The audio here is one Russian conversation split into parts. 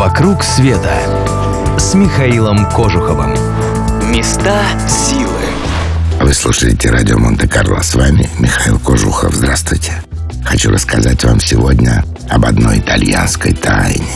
«Вокруг света» с Михаилом Кожуховым. Места силы. Вы слушаете радио Монте-Карло. С вами Михаил Кожухов. Здравствуйте. Хочу рассказать вам сегодня об одной итальянской тайне.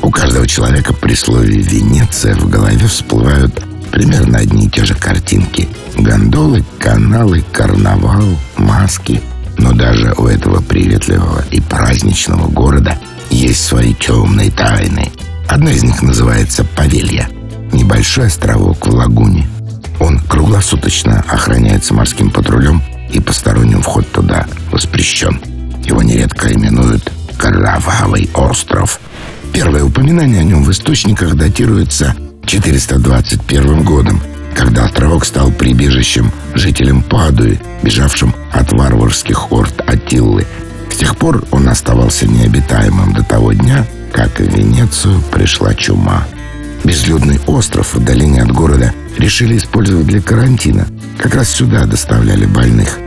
У каждого человека при слове «Венеция» в голове всплывают примерно одни и те же картинки. Гондолы, каналы, карнавал, маски. Но даже у этого приветливого и праздничного города есть свои темные тайны. Одна из них называется Павелья. Небольшой островок в лагуне. Он круглосуточно охраняется морским патрулем, и посторонним вход туда воспрещен. Его нередко именуют «Кровавый остров». Первое упоминание о нем в источниках датируется 421 годом, когда островок стал прибежищем жителям Падуи, бежавшим от варварских орд Атиллы. С тех пор он оставался необитаемым до того дня, как в Венецию пришла чума. Безлюдный остров в долине от города решили использовать для карантина. Как раз сюда доставляли больных.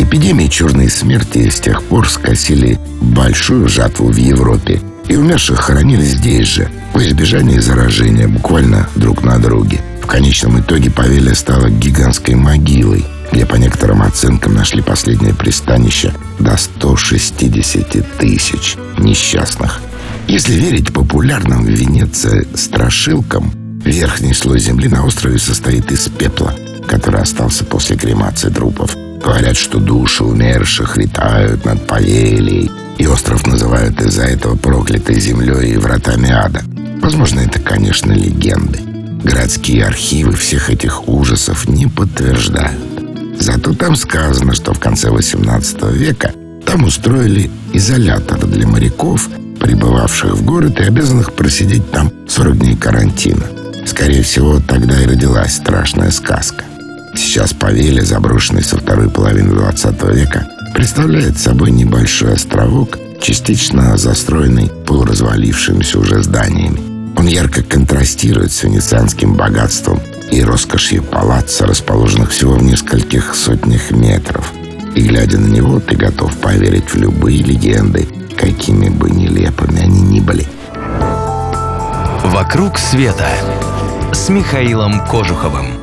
Эпидемии черной смерти с тех пор скосили большую жатву в Европе, и умерших хоронили здесь же, во избежание заражения, буквально друг на друге. В конечном итоге Павелия стала гигантской могилой, где по некоторым оценкам нашли последнее пристанище до 160 тысяч несчастных. Если верить популярным в Венеции страшилкам, верхний слой земли на острове состоит из пепла, который остался после кремации трупов. Говорят, что души умерших летают над Павелией, и остров называют из-за этого проклятой землей и вратами ада. Возможно, это, конечно, легенды. Городские архивы всех этих ужасов не подтверждают. Зато там сказано, что в конце 18 века там устроили изолятор для моряков, прибывавших в город и обязанных просидеть там 40 дней карантина. Скорее всего, тогда и родилась страшная сказка. Сейчас Павелия, заброшенный со второй половины 20 века, представляет собой небольшой островок, частично застроенный полуразвалившимися уже зданиями. Он ярко контрастирует с венецианским богатством и роскошью палаца, расположенных всего в нескольких сотнях метров. И глядя на него, ты готов поверить в любые легенды, какими бы нелепыми они ни были. «Вокруг света» с Михаилом Кожуховым.